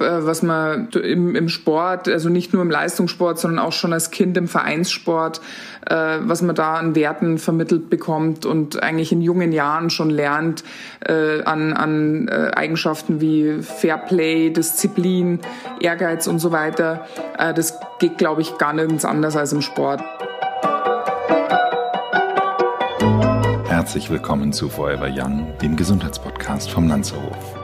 Äh, was man im, im Sport, also nicht nur im Leistungssport, sondern auch schon als Kind im Vereinssport, äh, was man da an Werten vermittelt bekommt und eigentlich in jungen Jahren schon lernt äh, an, an äh, Eigenschaften wie Fairplay, Disziplin, Ehrgeiz und so weiter. Äh, das geht, glaube ich, gar nirgends anders als im Sport. Herzlich willkommen zu Forever Young, dem Gesundheitspodcast vom Lanzerhof.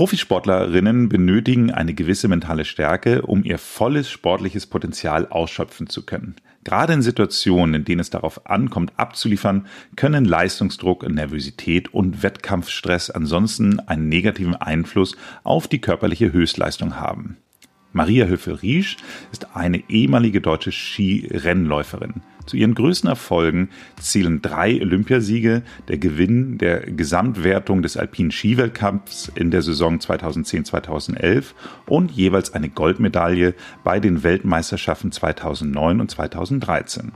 Profisportlerinnen benötigen eine gewisse mentale Stärke, um ihr volles sportliches Potenzial ausschöpfen zu können. Gerade in Situationen, in denen es darauf ankommt, abzuliefern, können Leistungsdruck, Nervosität und Wettkampfstress ansonsten einen negativen Einfluss auf die körperliche Höchstleistung haben. Maria Höfel-Riesch ist eine ehemalige deutsche Skirennläuferin. Zu ihren größten Erfolgen zählen drei Olympiasiege, der Gewinn der Gesamtwertung des alpinen Skiweltcups in der Saison 2010-2011 und jeweils eine Goldmedaille bei den Weltmeisterschaften 2009 und 2013.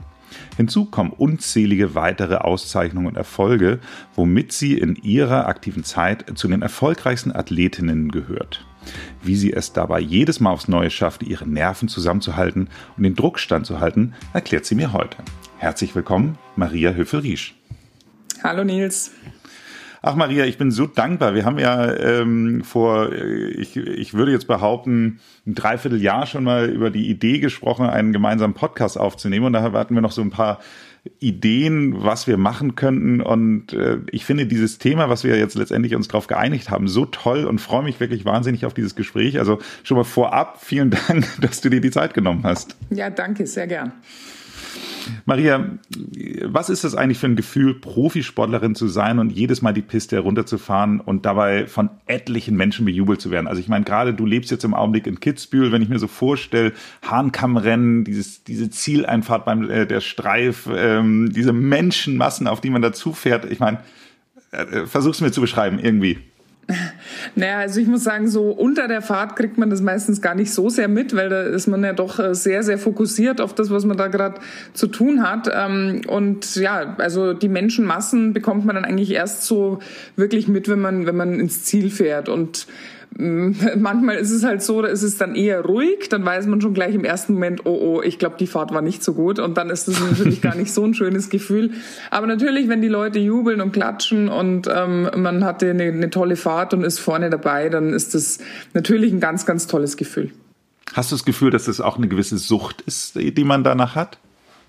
Hinzu kommen unzählige weitere Auszeichnungen und Erfolge, womit sie in ihrer aktiven Zeit zu den erfolgreichsten Athletinnen gehört. Wie sie es dabei jedes Mal aufs Neue schafft, ihre Nerven zusammenzuhalten und den Druck standzuhalten, erklärt sie mir heute. Herzlich willkommen, Maria Höfel-Riesch. Hallo Nils. Ach Maria, ich bin so dankbar. Wir haben ja ähm, vor, äh, ich, ich würde jetzt behaupten, ein Dreivierteljahr schon mal über die Idee gesprochen, einen gemeinsamen Podcast aufzunehmen. Und da hatten wir noch so ein paar Ideen, was wir machen könnten. Und äh, ich finde dieses Thema, was wir jetzt letztendlich uns darauf geeinigt haben, so toll und freue mich wirklich wahnsinnig auf dieses Gespräch. Also schon mal vorab vielen Dank, dass du dir die Zeit genommen hast. Ja, danke, sehr gern. Maria, was ist das eigentlich für ein Gefühl, Profisportlerin zu sein und jedes Mal die Piste herunterzufahren und dabei von etlichen Menschen bejubelt zu werden? Also ich meine, gerade du lebst jetzt im Augenblick in Kitzbühel, wenn ich mir so vorstelle, Hahnkammrennen, dieses, diese Zieleinfahrt beim äh, der Streif, ähm, diese Menschenmassen, auf die man dazu fährt. Ich meine, äh, versuch's mir zu beschreiben irgendwie. Naja, also ich muss sagen, so unter der Fahrt kriegt man das meistens gar nicht so sehr mit, weil da ist man ja doch äh, sehr, sehr fokussiert auf das, was man da gerade zu tun hat. Ähm, und ja, also die Menschenmassen bekommt man dann eigentlich erst so wirklich mit, wenn man, wenn man ins Ziel fährt. Und manchmal ist es halt so, da ist es dann eher ruhig, dann weiß man schon gleich im ersten Moment, oh oh, ich glaube, die Fahrt war nicht so gut und dann ist das natürlich gar nicht so ein schönes Gefühl. Aber natürlich, wenn die Leute jubeln und klatschen und ähm, man hatte eine, eine tolle Fahrt und ist vorne dabei, dann ist das natürlich ein ganz, ganz tolles Gefühl. Hast du das Gefühl, dass das auch eine gewisse Sucht ist, die man danach hat?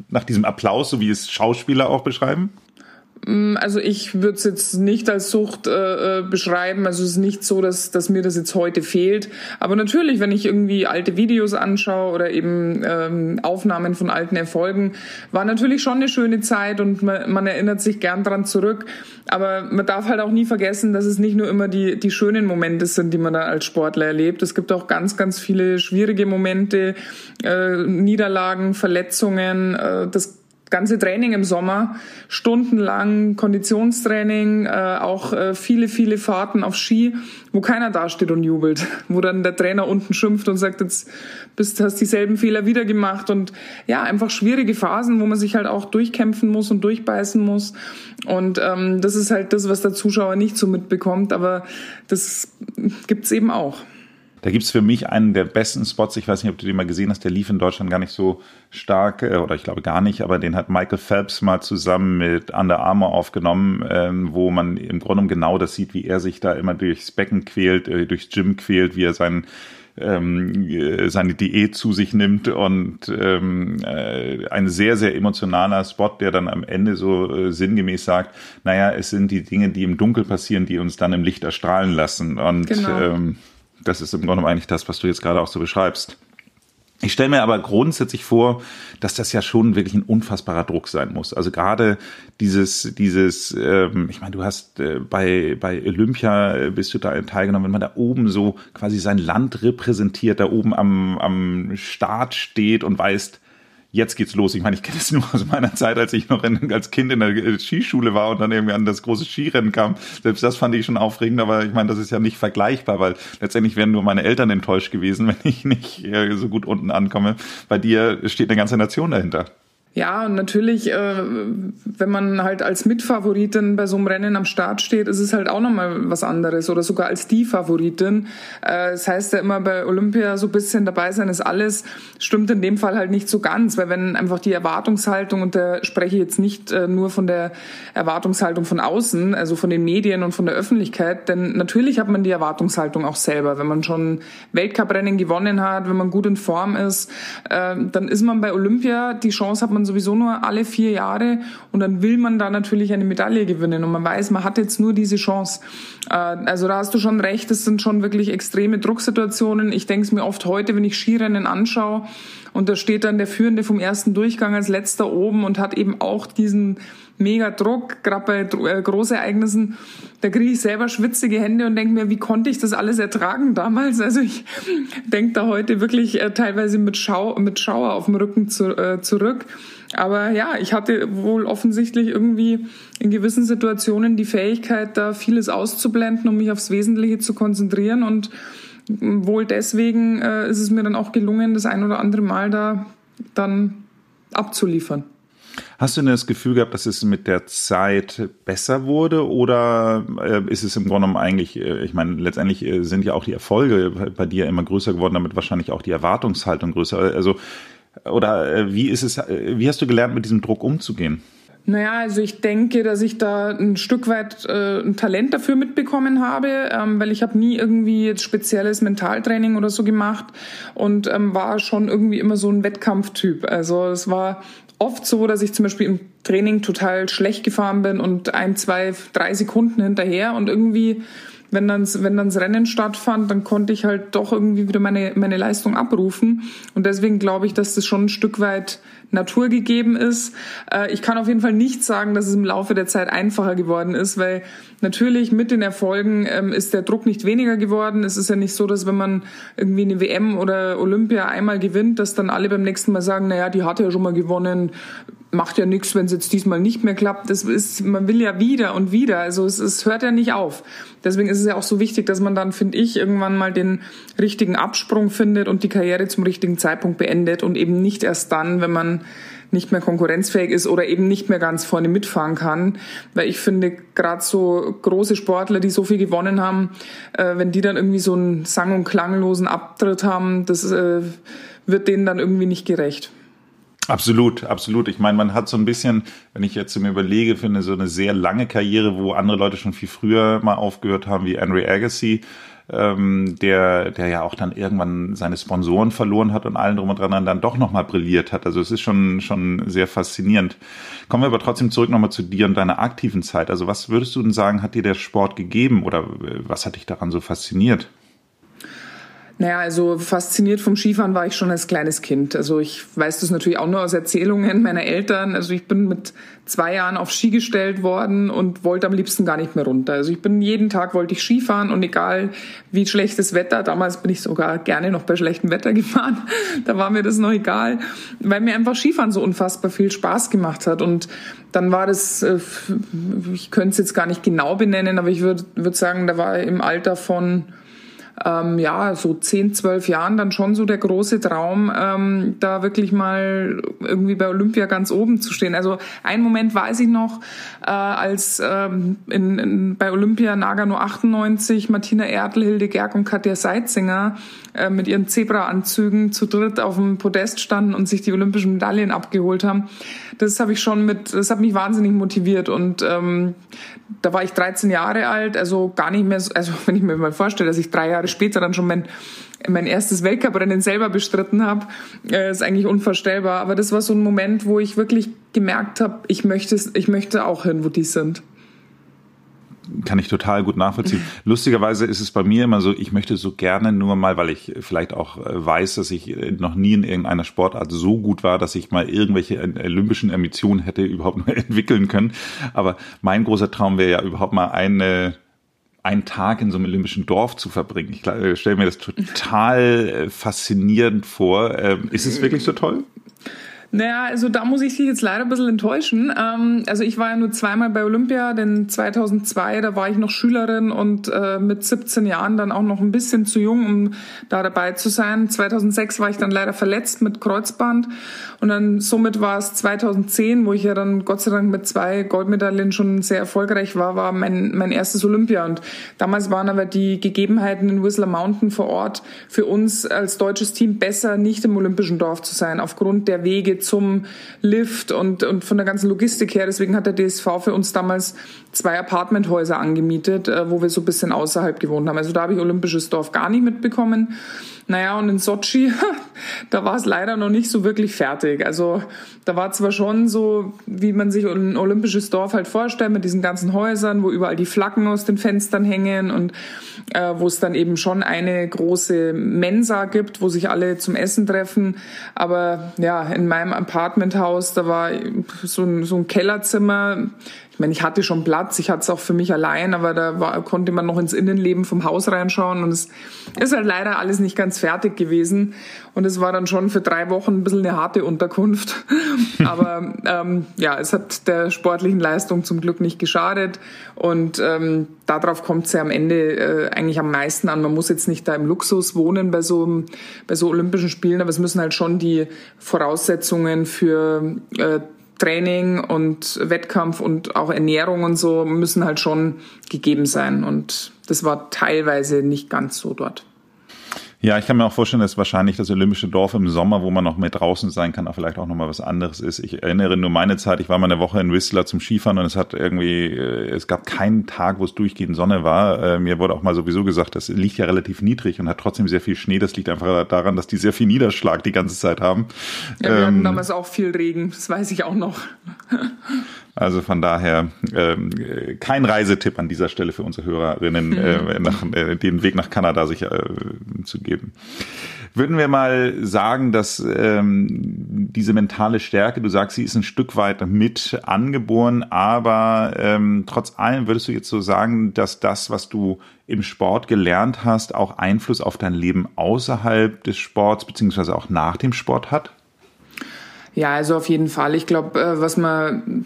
Nach diesem Applaus, so wie es Schauspieler auch beschreiben? Mm, also ich würde es jetzt nicht als Sucht äh, äh, beschreiben. Also es ist nicht so, dass, dass mir das jetzt heute fehlt. Aber natürlich, wenn ich irgendwie alte Videos anschaue oder eben ähm, Aufnahmen von alten Erfolgen, war natürlich schon eine schöne Zeit und man, man erinnert sich gern dran zurück. Aber man darf halt auch nie vergessen, dass es nicht nur immer die, die schönen Momente sind, die man dann als Sportler erlebt. Es gibt auch ganz, ganz viele schwierige Momente, äh, Niederlagen, Verletzungen. Äh, das ganze Training im Sommer, stundenlang Konditionstraining, äh, auch äh, viele, viele Fahrten auf Ski, wo keiner dasteht und jubelt, wo dann der Trainer unten schimpft und sagt, jetzt bist, hast dieselben Fehler wieder gemacht und ja, einfach schwierige Phasen, wo man sich halt auch durchkämpfen muss und durchbeißen muss. Und ähm, das ist halt das, was der Zuschauer nicht so mitbekommt, aber das gibt's eben auch. Da gibt's für mich einen der besten Spots, ich weiß nicht, ob du den mal gesehen hast, der lief in Deutschland gar nicht so stark, äh, oder ich glaube gar nicht, aber den hat Michael Phelps mal zusammen mit Under Armour aufgenommen, ähm, wo man im Grunde genau das sieht, wie er sich da immer durchs Becken quält, äh, durchs Gym quält, wie er seinen ähm, äh, seine Diät zu sich nimmt und ähm, äh, ein sehr, sehr emotionaler Spot, der dann am Ende so äh, sinngemäß sagt, naja, es sind die Dinge, die im Dunkel passieren, die uns dann im Licht erstrahlen lassen. Und genau. ähm, das ist im Grunde eigentlich das, was du jetzt gerade auch so beschreibst. Ich stelle mir aber grundsätzlich vor, dass das ja schon wirklich ein unfassbarer Druck sein muss. Also gerade dieses, dieses, ähm, ich meine, du hast äh, bei bei Olympia äh, bist du da teilgenommen, wenn man da oben so quasi sein Land repräsentiert, da oben am am Start steht und weißt, jetzt geht's los. Ich meine, ich kenne es nur aus meiner Zeit, als ich noch in, als Kind in der äh, Skischule war und dann irgendwie an das große Skirennen kam. Selbst das fand ich schon aufregend, aber ich meine, das ist ja nicht vergleichbar, weil letztendlich wären nur meine Eltern enttäuscht gewesen, wenn ich nicht äh, so gut unten ankomme. Bei dir steht eine ganze Nation dahinter. Ja, und natürlich, äh, wenn man halt als Mitfavoritin bei so einem Rennen am Start steht, ist es halt auch nochmal was anderes oder sogar als die Favoritin. Äh, das heißt ja immer bei Olympia so ein bisschen dabei sein ist alles, stimmt in dem Fall halt nicht so ganz, weil wenn einfach die Erwartungshaltung, und da spreche ich jetzt nicht äh, nur von der Erwartungshaltung von außen, also von den Medien und von der Öffentlichkeit, denn natürlich hat man die Erwartungshaltung auch selber. Wenn man schon Weltcuprennen gewonnen hat, wenn man gut in Form ist, äh, dann ist man bei Olympia, die Chance hat man sowieso nur alle vier Jahre und dann will man da natürlich eine Medaille gewinnen und man weiß, man hat jetzt nur diese Chance. Äh, also da hast du schon recht, das sind schon wirklich extreme Drucksituationen. Ich denke es mir oft heute, wenn ich Skirennen anschaue und da steht dann der Führende vom ersten Durchgang als letzter oben und hat eben auch diesen mega Druck, gerade bei äh, Großereignissen. Da kriege ich selber schwitzige Hände und denke mir, wie konnte ich das alles ertragen damals? Also ich denke da heute wirklich äh, teilweise mit, Schau mit Schauer auf dem Rücken zu, äh, zurück. Aber ja, ich hatte wohl offensichtlich irgendwie in gewissen Situationen die Fähigkeit, da vieles auszublenden, um mich aufs Wesentliche zu konzentrieren. Und wohl deswegen äh, ist es mir dann auch gelungen, das ein oder andere Mal da dann abzuliefern. Hast du denn das Gefühl gehabt, dass es mit der Zeit besser wurde oder äh, ist es im Grunde genommen eigentlich, äh, ich meine, letztendlich äh, sind ja auch die Erfolge bei dir immer größer geworden, damit wahrscheinlich auch die Erwartungshaltung größer. Also oder wie ist es, wie hast du gelernt, mit diesem Druck umzugehen? Naja, also ich denke, dass ich da ein Stück weit äh, ein Talent dafür mitbekommen habe, ähm, weil ich habe nie irgendwie jetzt spezielles Mentaltraining oder so gemacht und ähm, war schon irgendwie immer so ein Wettkampftyp. Also es war oft so, dass ich zum Beispiel im Training total schlecht gefahren bin und ein, zwei, drei Sekunden hinterher und irgendwie wenn dann wenn dann das Rennen stattfand, dann konnte ich halt doch irgendwie wieder meine meine Leistung abrufen. Und deswegen glaube ich, dass das schon ein Stück weit naturgegeben ist. Äh, ich kann auf jeden Fall nicht sagen, dass es im Laufe der Zeit einfacher geworden ist, weil natürlich mit den Erfolgen ähm, ist der Druck nicht weniger geworden. Es ist ja nicht so, dass wenn man irgendwie eine WM oder Olympia einmal gewinnt, dass dann alle beim nächsten Mal sagen, naja, die hat ja schon mal gewonnen, macht ja nichts, wenn es jetzt diesmal nicht mehr klappt. Das ist, man will ja wieder und wieder. Also es, es hört ja nicht auf. Deswegen ist es ja auch so wichtig, dass man dann, finde ich, irgendwann mal den richtigen Absprung findet und die Karriere zum richtigen Zeitpunkt beendet und eben nicht erst dann, wenn man nicht mehr konkurrenzfähig ist oder eben nicht mehr ganz vorne mitfahren kann. Weil ich finde, gerade so große Sportler, die so viel gewonnen haben, äh, wenn die dann irgendwie so einen sang- und klanglosen Abtritt haben, das äh, wird denen dann irgendwie nicht gerecht. Absolut, absolut. Ich meine, man hat so ein bisschen, wenn ich jetzt mir überlege, finde so eine sehr lange Karriere, wo andere Leute schon viel früher mal aufgehört haben, wie Henry Agassi, ähm, der, der ja auch dann irgendwann seine Sponsoren verloren hat und allen drum und dran dann doch nochmal brilliert hat. Also es ist schon, schon sehr faszinierend. Kommen wir aber trotzdem zurück nochmal zu dir und deiner aktiven Zeit. Also was würdest du denn sagen, hat dir der Sport gegeben oder äh, was hat dich daran so fasziniert? Naja, also fasziniert vom Skifahren war ich schon als kleines Kind. Also ich weiß das natürlich auch nur aus Erzählungen meiner Eltern. Also ich bin mit zwei Jahren auf Ski gestellt worden und wollte am liebsten gar nicht mehr runter. Also ich bin jeden Tag wollte ich Skifahren und egal wie schlechtes Wetter, damals bin ich sogar gerne noch bei schlechtem Wetter gefahren, da war mir das noch egal, weil mir einfach Skifahren so unfassbar viel Spaß gemacht hat. Und dann war das, äh, ich könnte es jetzt gar nicht genau benennen, aber ich würde würd sagen, da war im Alter von ähm, ja, so zehn, zwölf Jahren dann schon so der große Traum, ähm, da wirklich mal irgendwie bei Olympia ganz oben zu stehen. Also ein Moment weiß ich noch, äh, als ähm, in, in, bei Olympia Nagano 98 Martina Erdl, Hilde Gerg und Katja Seitzinger äh, mit ihren Zebra-Anzügen zu dritt auf dem Podest standen und sich die olympischen Medaillen abgeholt haben. Das habe ich schon mit, das hat mich wahnsinnig motiviert und ähm, da war ich 13 Jahre alt, also gar nicht mehr, so, also wenn ich mir mal vorstelle, dass ich drei Jahre später dann schon mein mein erstes Weltcuprennen selber bestritten habe, äh, ist eigentlich unvorstellbar. Aber das war so ein Moment, wo ich wirklich gemerkt habe, ich möchte, ich möchte auch hin, wo die sind kann ich total gut nachvollziehen. Lustigerweise ist es bei mir immer so, ich möchte so gerne nur mal, weil ich vielleicht auch äh, weiß, dass ich äh, noch nie in irgendeiner Sportart so gut war, dass ich mal irgendwelche olympischen Ambitionen hätte überhaupt nur entwickeln können. Aber mein großer Traum wäre ja überhaupt mal eine einen Tag in so einem olympischen Dorf zu verbringen. Ich äh, stelle mir das total faszinierend vor. Ähm, ist es wirklich so toll? Naja, also da muss ich dich jetzt leider ein bisschen enttäuschen. Ähm, also ich war ja nur zweimal bei Olympia, denn 2002, da war ich noch Schülerin und äh, mit 17 Jahren dann auch noch ein bisschen zu jung, um da dabei zu sein. 2006 war ich dann leider verletzt mit Kreuzband und dann somit war es 2010, wo ich ja dann Gott sei Dank mit zwei Goldmedaillen schon sehr erfolgreich war, war mein, mein erstes Olympia. Und damals waren aber die Gegebenheiten in Whistler Mountain vor Ort für uns als deutsches Team besser, nicht im olympischen Dorf zu sein, aufgrund der Wege zum Lift und, und von der ganzen Logistik her. Deswegen hat der DSV für uns damals zwei Apartmenthäuser angemietet, äh, wo wir so ein bisschen außerhalb gewohnt haben. Also da habe ich Olympisches Dorf gar nicht mitbekommen. Naja, und in Sochi, da war es leider noch nicht so wirklich fertig. Also da war zwar schon so, wie man sich ein olympisches Dorf halt vorstellt, mit diesen ganzen Häusern, wo überall die Flaggen aus den Fenstern hängen und äh, wo es dann eben schon eine große Mensa gibt, wo sich alle zum Essen treffen. Aber ja, in meinem Apartmenthaus, da war so ein, so ein Kellerzimmer, ich meine, ich hatte schon Platz, ich hatte es auch für mich allein, aber da war, konnte man noch ins Innenleben vom Haus reinschauen und es ist halt leider alles nicht ganz fertig gewesen und es war dann schon für drei Wochen ein bisschen eine harte Unterkunft. aber ähm, ja, es hat der sportlichen Leistung zum Glück nicht geschadet und ähm, darauf kommt es ja am Ende äh, eigentlich am meisten an. Man muss jetzt nicht da im Luxus wohnen bei so, bei so Olympischen Spielen, aber es müssen halt schon die Voraussetzungen für äh, Training und Wettkampf und auch Ernährung und so müssen halt schon gegeben sein. Und das war teilweise nicht ganz so dort. Ja, ich kann mir auch vorstellen, dass wahrscheinlich das Olympische Dorf im Sommer, wo man noch mehr draußen sein kann, auch vielleicht auch nochmal was anderes ist. Ich erinnere nur meine Zeit, ich war mal eine Woche in Whistler zum Skifahren und es hat irgendwie, äh, es gab keinen Tag, wo es durchgehend Sonne war. Äh, mir wurde auch mal sowieso gesagt, das liegt ja relativ niedrig und hat trotzdem sehr viel Schnee. Das liegt einfach daran, dass die sehr viel Niederschlag die ganze Zeit haben. Ja, wir ähm, hatten damals auch viel Regen, das weiß ich auch noch. Also von daher ähm, kein Reisetipp an dieser Stelle für unsere Hörerinnen, mhm. äh, nach, äh, den Weg nach Kanada sich äh, zu geben. Würden wir mal sagen, dass ähm, diese mentale Stärke, du sagst, sie ist ein Stück weit mit angeboren, aber ähm, trotz allem würdest du jetzt so sagen, dass das, was du im Sport gelernt hast, auch Einfluss auf dein Leben außerhalb des Sports beziehungsweise auch nach dem Sport hat? Ja, also auf jeden Fall. Ich glaube, äh, was man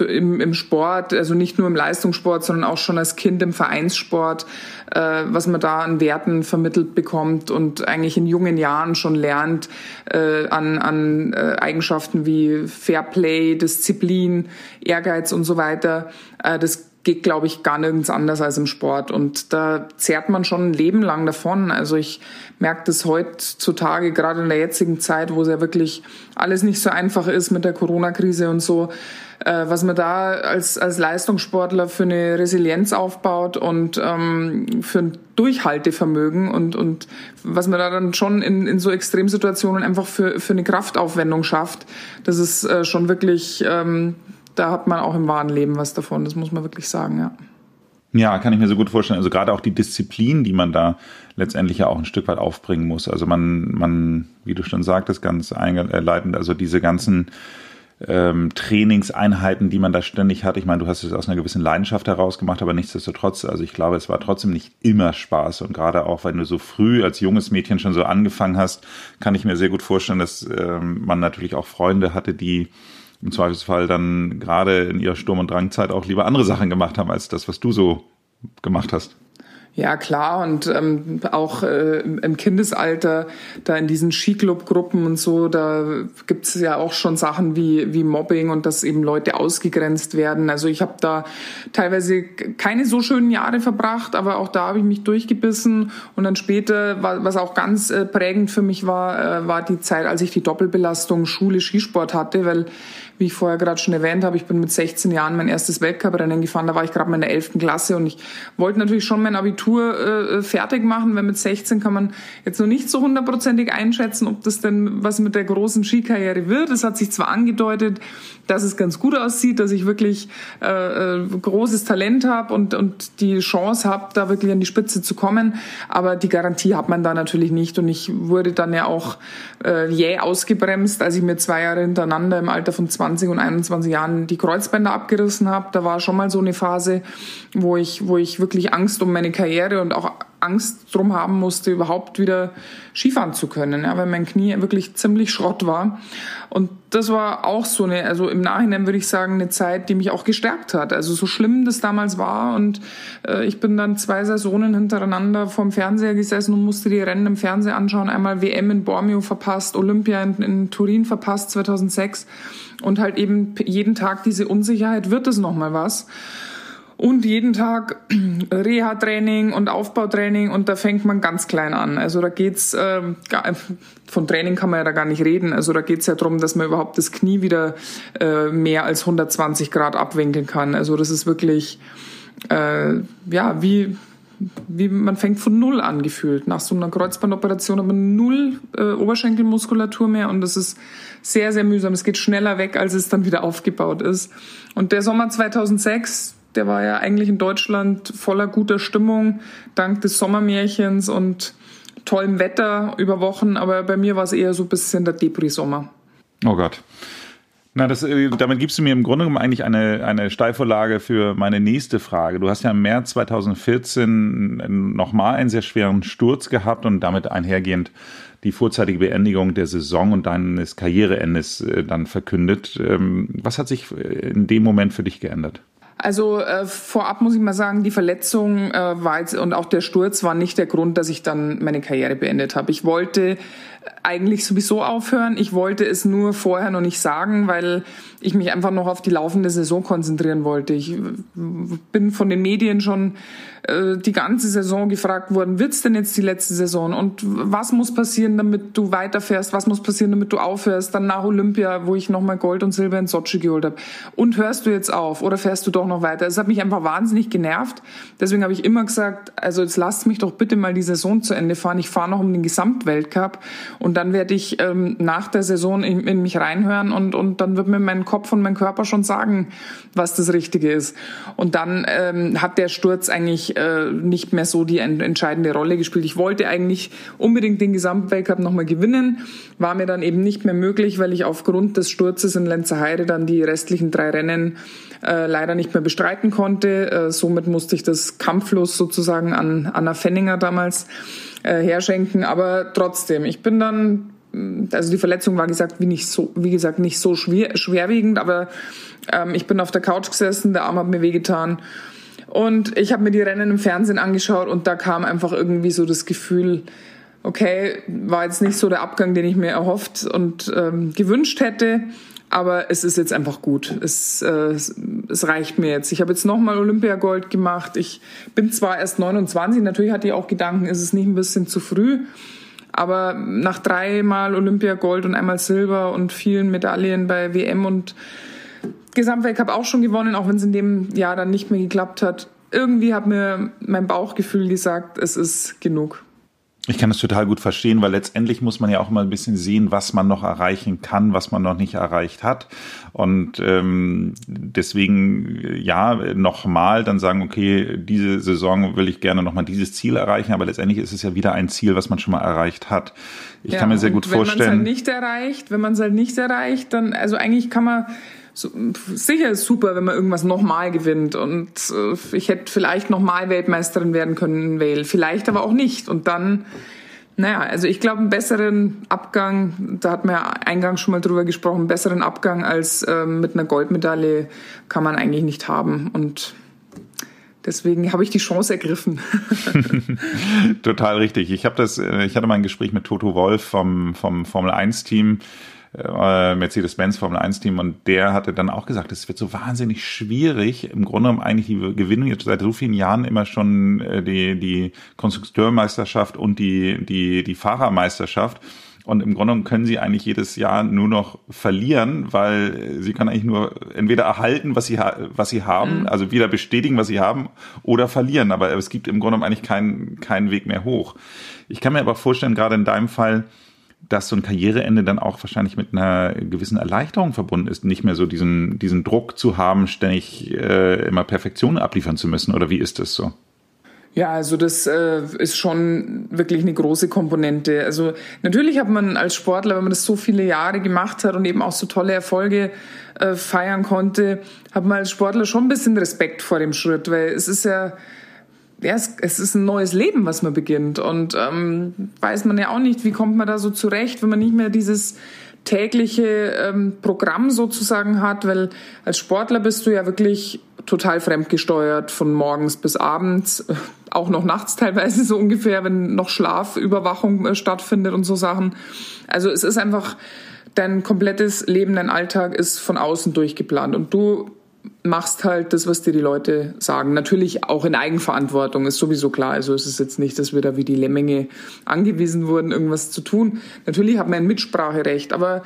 im, im Sport, also nicht nur im Leistungssport, sondern auch schon als Kind im Vereinssport, äh, was man da an Werten vermittelt bekommt und eigentlich in jungen Jahren schon lernt äh, an, an Eigenschaften wie Fairplay, Disziplin, Ehrgeiz und so weiter. Das geht, glaube ich, gar nirgends anders als im Sport. Und da zehrt man schon ein Leben lang davon. Also ich merke das heutzutage, gerade in der jetzigen Zeit, wo es ja wirklich alles nicht so einfach ist mit der Corona-Krise und so, äh, was man da als, als Leistungssportler für eine Resilienz aufbaut und ähm, für ein Durchhaltevermögen und, und was man da dann schon in, in so Extremsituationen einfach für, für eine Kraftaufwendung schafft, das ist äh, schon wirklich ähm, da hat man auch im wahren Leben was davon, das muss man wirklich sagen, ja. Ja, kann ich mir so gut vorstellen. Also gerade auch die Disziplin, die man da letztendlich ja auch ein Stück weit aufbringen muss. Also man, man, wie du schon sagtest, ganz einleitend, also diese ganzen ähm, Trainingseinheiten, die man da ständig hat. Ich meine, du hast es aus einer gewissen Leidenschaft heraus gemacht, aber nichtsdestotrotz, also ich glaube, es war trotzdem nicht immer Spaß. Und gerade auch, wenn du so früh als junges Mädchen schon so angefangen hast, kann ich mir sehr gut vorstellen, dass ähm, man natürlich auch Freunde hatte, die im Zweifelsfall dann gerade in ihrer Sturm- und Drangzeit auch lieber andere Sachen gemacht haben als das, was du so gemacht hast. Ja, klar. Und ähm, auch äh, im Kindesalter, da in diesen Skiclub-Gruppen und so, da gibt's ja auch schon Sachen wie, wie Mobbing und dass eben Leute ausgegrenzt werden. Also ich habe da teilweise keine so schönen Jahre verbracht, aber auch da habe ich mich durchgebissen. Und dann später, was auch ganz äh, prägend für mich war, äh, war die Zeit, als ich die Doppelbelastung Schule, Skisport hatte, weil wie ich vorher gerade schon erwähnt habe, ich bin mit 16 Jahren mein erstes Weltcuprennen gefahren, da war ich gerade in der 11. Klasse und ich wollte natürlich schon mein Abitur äh, fertig machen, weil mit 16 kann man jetzt noch nicht so hundertprozentig einschätzen, ob das denn was mit der großen Skikarriere wird. Es hat sich zwar angedeutet, dass es ganz gut aussieht, dass ich wirklich äh, äh großes Talent habe und, und die Chance habe, da wirklich an die Spitze zu kommen, aber die Garantie hat man da natürlich nicht und ich wurde dann ja auch äh, jäh ausgebremst, als ich mir zwei Jahre hintereinander im Alter von 20 20 und 21 Jahren die Kreuzbänder abgerissen habe. Da war schon mal so eine Phase, wo ich, wo ich wirklich Angst um meine Karriere Karriere und auch Angst drum haben musste, überhaupt wieder Skifahren zu können, ja, weil mein Knie wirklich ziemlich Schrott war. Und das war auch so eine, also im Nachhinein würde ich sagen, eine Zeit, die mich auch gestärkt hat. Also so schlimm das damals war und äh, ich bin dann zwei Saisonen hintereinander vorm Fernseher gesessen und musste die Rennen im Fernsehen anschauen. Einmal WM in Bormio verpasst, Olympia in, in Turin verpasst 2006 und halt eben jeden Tag diese Unsicherheit, wird es nochmal was? Und jeden Tag Reha-Training und Aufbautraining und da fängt man ganz klein an. Also da geht's äh, von Training kann man ja da gar nicht reden. Also da geht's ja darum, dass man überhaupt das Knie wieder äh, mehr als 120 Grad abwinkeln kann. Also das ist wirklich äh, ja wie wie man fängt von null an gefühlt. Nach so einer Kreuzbandoperation hat man null äh, Oberschenkelmuskulatur mehr und das ist sehr, sehr mühsam. Es geht schneller weg, als es dann wieder aufgebaut ist. Und der Sommer 2006, der war ja eigentlich in Deutschland voller guter Stimmung, dank des Sommermärchens und tollem Wetter über Wochen. Aber bei mir war es eher so ein bisschen der Depri-Sommer. Oh Gott. Na, das, äh, damit gibst du mir im Grunde genommen eigentlich eine, eine Steilvorlage für meine nächste Frage. Du hast ja im März 2014 nochmal einen sehr schweren Sturz gehabt und damit einhergehend die vorzeitige Beendigung der Saison und deines Karriereendes äh, dann verkündet. Ähm, was hat sich in dem Moment für dich geändert? Also äh, vorab muss ich mal sagen, die Verletzung äh, war jetzt und auch der Sturz war nicht der Grund, dass ich dann meine Karriere beendet habe. Ich wollte eigentlich sowieso aufhören. Ich wollte es nur vorher noch nicht sagen, weil ich mich einfach noch auf die laufende Saison konzentrieren wollte. Ich bin von den Medien schon äh, die ganze Saison gefragt worden, wird's denn jetzt die letzte Saison? Und was muss passieren, damit du weiterfährst? Was muss passieren, damit du aufhörst? Dann nach Olympia, wo ich nochmal Gold und Silber in Sochi geholt habe. Und hörst du jetzt auf oder fährst du doch noch weiter? Es hat mich einfach wahnsinnig genervt. Deswegen habe ich immer gesagt, also jetzt lasst mich doch bitte mal die Saison zu Ende fahren. Ich fahre noch um den Gesamtweltcup und dann werde ich ähm, nach der Saison in, in mich reinhören und, und dann wird mir mein Kopf und mein Körper schon sagen, was das Richtige ist. Und dann ähm, hat der Sturz eigentlich äh, nicht mehr so die entscheidende Rolle gespielt. Ich wollte eigentlich unbedingt den Gesamtweltcup nochmal gewinnen, war mir dann eben nicht mehr möglich, weil ich aufgrund des Sturzes in Lenzerheide dann die restlichen drei Rennen äh, leider nicht mehr bestreiten konnte. Äh, somit musste ich das kampflos sozusagen an Anna Fenninger damals äh, herschenken. Aber trotzdem, ich bin dann also die Verletzung war gesagt wie nicht so wie gesagt nicht so schwer, schwerwiegend, aber ähm, ich bin auf der Couch gesessen, der Arm hat mir wehgetan und ich habe mir die Rennen im Fernsehen angeschaut und da kam einfach irgendwie so das Gefühl, okay, war jetzt nicht so der Abgang, den ich mir erhofft und ähm, gewünscht hätte. Aber es ist jetzt einfach gut. Es, äh, es reicht mir jetzt. Ich habe jetzt nochmal Olympiagold gemacht. Ich bin zwar erst 29, natürlich hatte ich auch Gedanken, ist es nicht ein bisschen zu früh. Aber nach dreimal Olympiagold und einmal Silber und vielen Medaillen bei WM und Gesamtweltcup auch schon gewonnen, auch wenn es in dem Jahr dann nicht mehr geklappt hat. Irgendwie hat mir mein Bauchgefühl gesagt, es ist genug. Ich kann das total gut verstehen, weil letztendlich muss man ja auch mal ein bisschen sehen, was man noch erreichen kann, was man noch nicht erreicht hat. Und ähm, deswegen ja nochmal dann sagen, okay, diese Saison will ich gerne nochmal dieses Ziel erreichen, aber letztendlich ist es ja wieder ein Ziel, was man schon mal erreicht hat. Ich ja, kann mir sehr gut vorstellen. Wenn man es halt nicht erreicht, wenn man es halt nicht erreicht, dann also eigentlich kann man so, sicher ist super, wenn man irgendwas nochmal gewinnt und äh, ich hätte vielleicht nochmal Weltmeisterin werden können in Vale, vielleicht aber auch nicht und dann naja, also ich glaube, einen besseren Abgang, da hat man ja eingangs schon mal drüber gesprochen, einen besseren Abgang als ähm, mit einer Goldmedaille kann man eigentlich nicht haben. Und deswegen habe ich die Chance ergriffen. Total richtig. Ich habe das, äh, ich hatte mal ein Gespräch mit Toto Wolf vom, vom Formel 1 Team äh, Mercedes-Benz Formel 1 Team und der hatte dann auch gesagt, es wird so wahnsinnig schwierig, im Grunde genommen eigentlich die gewinnen jetzt seit so vielen Jahren immer schon äh, die, die Konstrukteurmeisterschaft und die, die, die Fahrermeisterschaft. Und im Grunde genommen können sie eigentlich jedes Jahr nur noch verlieren, weil sie können eigentlich nur entweder erhalten, was sie, was sie haben, mhm. also wieder bestätigen, was sie haben, oder verlieren. Aber es gibt im Grunde genommen eigentlich keinen, keinen Weg mehr hoch. Ich kann mir aber vorstellen, gerade in deinem Fall, dass so ein Karriereende dann auch wahrscheinlich mit einer gewissen Erleichterung verbunden ist, nicht mehr so diesen, diesen Druck zu haben, ständig äh, immer Perfektion abliefern zu müssen. Oder wie ist das so? Ja, also das äh, ist schon wirklich eine große Komponente. Also natürlich hat man als Sportler, wenn man das so viele Jahre gemacht hat und eben auch so tolle Erfolge äh, feiern konnte, hat man als Sportler schon ein bisschen Respekt vor dem Schritt, weil es ist ja ja, es, es ist ein neues Leben, was man beginnt. Und ähm, weiß man ja auch nicht, wie kommt man da so zurecht, wenn man nicht mehr dieses tägliche ähm, Programm sozusagen hat, weil als Sportler bist du ja wirklich total fremdgesteuert von morgens bis abends, äh, auch noch nachts teilweise so ungefähr, wenn noch Schlafüberwachung äh, stattfindet und so Sachen. Also es ist einfach dein komplettes Leben, dein Alltag ist von außen durchgeplant und du machst halt das, was dir die Leute sagen. Natürlich auch in Eigenverantwortung, ist sowieso klar. Also es ist jetzt nicht, dass wir da wie die Lemminge angewiesen wurden, irgendwas zu tun. Natürlich hat man ein Mitspracherecht, aber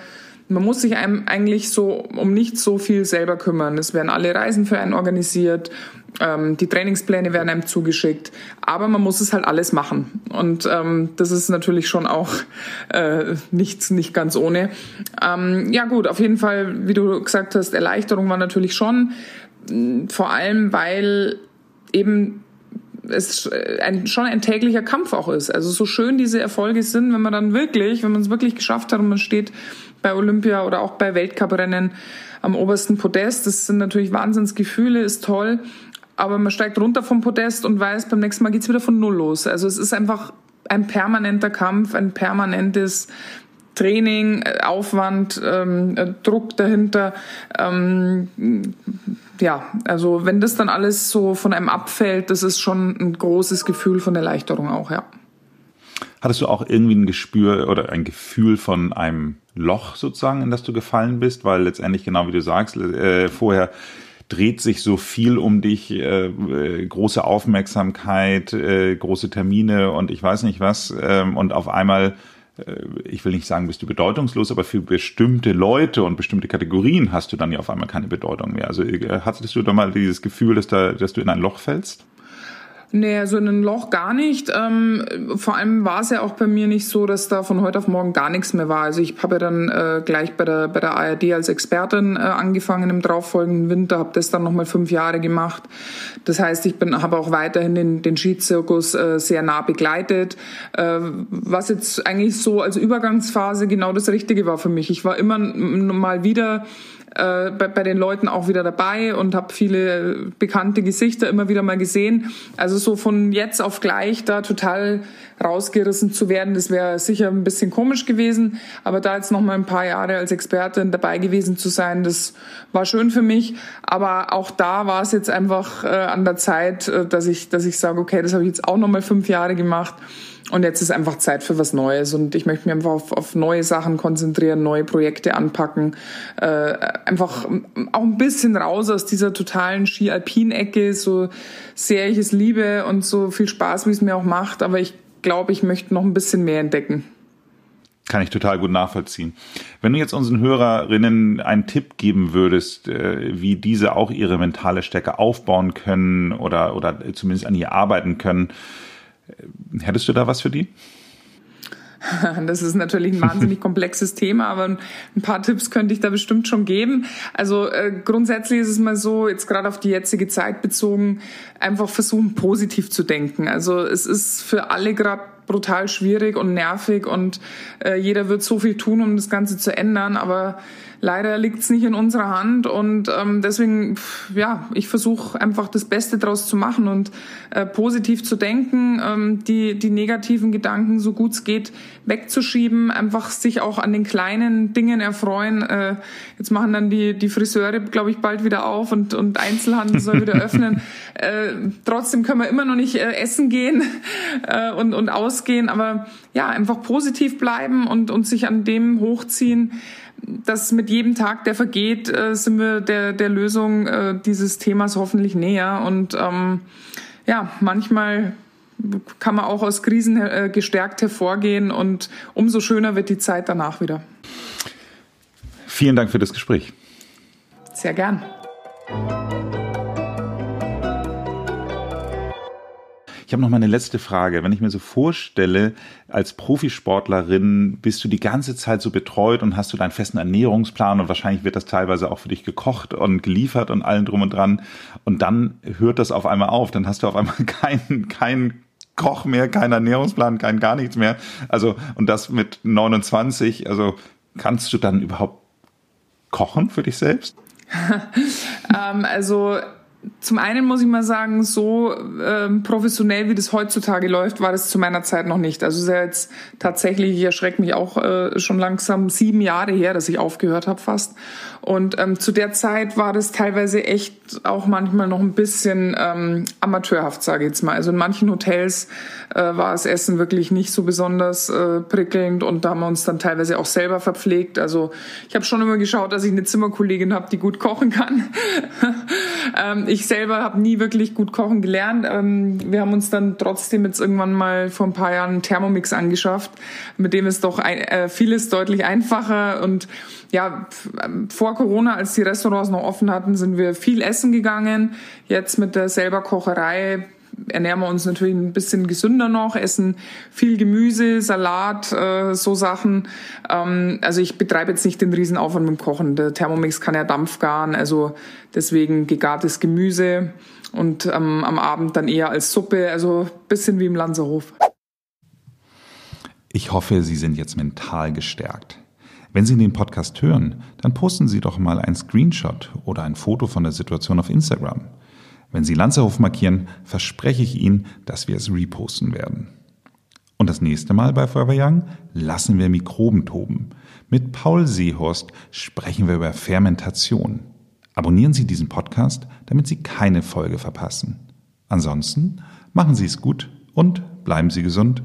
man muss sich einem eigentlich so um nicht so viel selber kümmern. Es werden alle Reisen für einen organisiert, ähm, die Trainingspläne werden einem zugeschickt, aber man muss es halt alles machen. Und ähm, das ist natürlich schon auch äh, nicht, nicht ganz ohne. Ähm, ja gut, auf jeden Fall, wie du gesagt hast, Erleichterung war natürlich schon, vor allem weil eben es ein, schon ein täglicher Kampf auch ist. Also so schön diese Erfolge sind, wenn man dann wirklich, wenn man es wirklich geschafft hat und man steht bei Olympia oder auch bei Weltcuprennen am obersten Podest. Das sind natürlich Wahnsinnsgefühle, ist toll. Aber man steigt runter vom Podest und weiß, beim nächsten Mal geht's wieder von Null los. Also es ist einfach ein permanenter Kampf, ein permanentes Training, Aufwand, ähm, Druck dahinter. Ähm, ja, also wenn das dann alles so von einem abfällt, das ist schon ein großes Gefühl von Erleichterung auch, ja. Hattest du auch irgendwie ein Gespür oder ein Gefühl von einem Loch sozusagen, in das du gefallen bist? Weil letztendlich, genau wie du sagst, äh, vorher dreht sich so viel um dich, äh, äh, große Aufmerksamkeit, äh, große Termine und ich weiß nicht was. Ähm, und auf einmal, äh, ich will nicht sagen, bist du bedeutungslos, aber für bestimmte Leute und bestimmte Kategorien hast du dann ja auf einmal keine Bedeutung mehr. Also äh, hattest du da mal dieses Gefühl, dass, da, dass du in ein Loch fällst? Nee, so in ein Loch gar nicht. Ähm, vor allem war es ja auch bei mir nicht so, dass da von heute auf morgen gar nichts mehr war. Also ich habe ja dann äh, gleich bei der, bei der ARD als Expertin äh, angefangen im darauffolgenden Winter, habe das dann nochmal fünf Jahre gemacht. Das heißt, ich habe auch weiterhin den, den Skizirkus äh, sehr nah begleitet, äh, was jetzt eigentlich so als Übergangsphase genau das Richtige war für mich. Ich war immer mal wieder äh, bei, bei den Leuten auch wieder dabei und habe viele bekannte Gesichter immer wieder mal gesehen. Also so von jetzt auf gleich da total rausgerissen zu werden, das wäre sicher ein bisschen komisch gewesen. Aber da jetzt noch mal ein paar Jahre als Expertin dabei gewesen zu sein, das war schön für mich. Aber auch da war es jetzt einfach äh, an der Zeit, äh, dass ich, dass ich sage, okay, das habe ich jetzt auch noch mal fünf Jahre gemacht. Und jetzt ist einfach Zeit für was Neues und ich möchte mich einfach auf, auf neue Sachen konzentrieren, neue Projekte anpacken, äh, einfach auch ein bisschen raus aus dieser totalen Ski-Alpin-Ecke, so sehr ich es liebe und so viel Spaß, wie es mir auch macht, aber ich glaube, ich möchte noch ein bisschen mehr entdecken. Kann ich total gut nachvollziehen. Wenn du jetzt unseren Hörerinnen einen Tipp geben würdest, äh, wie diese auch ihre mentale Stärke aufbauen können oder, oder zumindest an ihr arbeiten können, Hättest du da was für die? Das ist natürlich ein wahnsinnig komplexes Thema, aber ein paar Tipps könnte ich da bestimmt schon geben. Also äh, grundsätzlich ist es mal so, jetzt gerade auf die jetzige Zeit bezogen, einfach versuchen, positiv zu denken. Also es ist für alle gerade brutal schwierig und nervig und äh, jeder wird so viel tun, um das Ganze zu ändern, aber leider liegt es nicht in unserer Hand und ähm, deswegen, ja, ich versuche einfach das Beste draus zu machen und äh, positiv zu denken, ähm, die, die negativen Gedanken so gut es geht wegzuschieben, einfach sich auch an den kleinen Dingen erfreuen. Äh, jetzt machen dann die, die Friseure, glaube ich, bald wieder auf und, und Einzelhandel soll wieder öffnen. Äh, trotzdem können wir immer noch nicht äh, essen gehen äh, und, und ausgehen, aber ja, einfach positiv bleiben und, und sich an dem hochziehen, dass mit jedem Tag, der vergeht, äh, sind wir der, der Lösung äh, dieses Themas hoffentlich näher. Und ähm, ja, manchmal kann man auch aus Krisen äh, gestärkt hervorgehen und umso schöner wird die Zeit danach wieder. Vielen Dank für das Gespräch. Sehr gern. Habe noch mal eine letzte Frage. Wenn ich mir so vorstelle, als Profisportlerin bist du die ganze Zeit so betreut und hast du deinen festen Ernährungsplan und wahrscheinlich wird das teilweise auch für dich gekocht und geliefert und allen drum und dran. Und dann hört das auf einmal auf. Dann hast du auf einmal keinen, keinen Koch mehr, keinen Ernährungsplan, kein gar nichts mehr. Also, und das mit 29. Also, kannst du dann überhaupt kochen für dich selbst? ähm, also, zum einen muss ich mal sagen, so ähm, professionell wie das heutzutage läuft, war das zu meiner Zeit noch nicht. Also ja jetzt tatsächlich, ich erschrecke mich auch äh, schon langsam sieben Jahre her, dass ich aufgehört habe fast. Und ähm, zu der Zeit war das teilweise echt auch manchmal noch ein bisschen ähm, amateurhaft, sage ich jetzt mal. Also in manchen Hotels äh, war das Essen wirklich nicht so besonders äh, prickelnd und da haben wir uns dann teilweise auch selber verpflegt. Also ich habe schon immer geschaut, dass ich eine Zimmerkollegin habe, die gut kochen kann. ähm, ich selber habe nie wirklich gut kochen gelernt. Ähm, wir haben uns dann trotzdem jetzt irgendwann mal vor ein paar Jahren einen Thermomix angeschafft, mit dem ist doch äh, vieles deutlich einfacher und ja, vor Corona, als die Restaurants noch offen hatten, sind wir viel essen gegangen. Jetzt mit der selber Kocherei ernähren wir uns natürlich ein bisschen gesünder noch, essen viel Gemüse, Salat, äh, so Sachen. Ähm, also ich betreibe jetzt nicht den Riesenaufwand mit dem Kochen. Der Thermomix kann ja Dampf garen, also deswegen gegartes Gemüse und ähm, am Abend dann eher als Suppe, also bisschen wie im Lanzerhof. Ich hoffe, Sie sind jetzt mental gestärkt. Wenn Sie den Podcast hören, dann posten Sie doch mal ein Screenshot oder ein Foto von der Situation auf Instagram. Wenn Sie Lanzerhof markieren, verspreche ich Ihnen, dass wir es reposten werden. Und das nächste Mal bei Forever Young lassen wir Mikroben toben. Mit Paul Seehorst sprechen wir über Fermentation. Abonnieren Sie diesen Podcast, damit Sie keine Folge verpassen. Ansonsten machen Sie es gut und bleiben Sie gesund.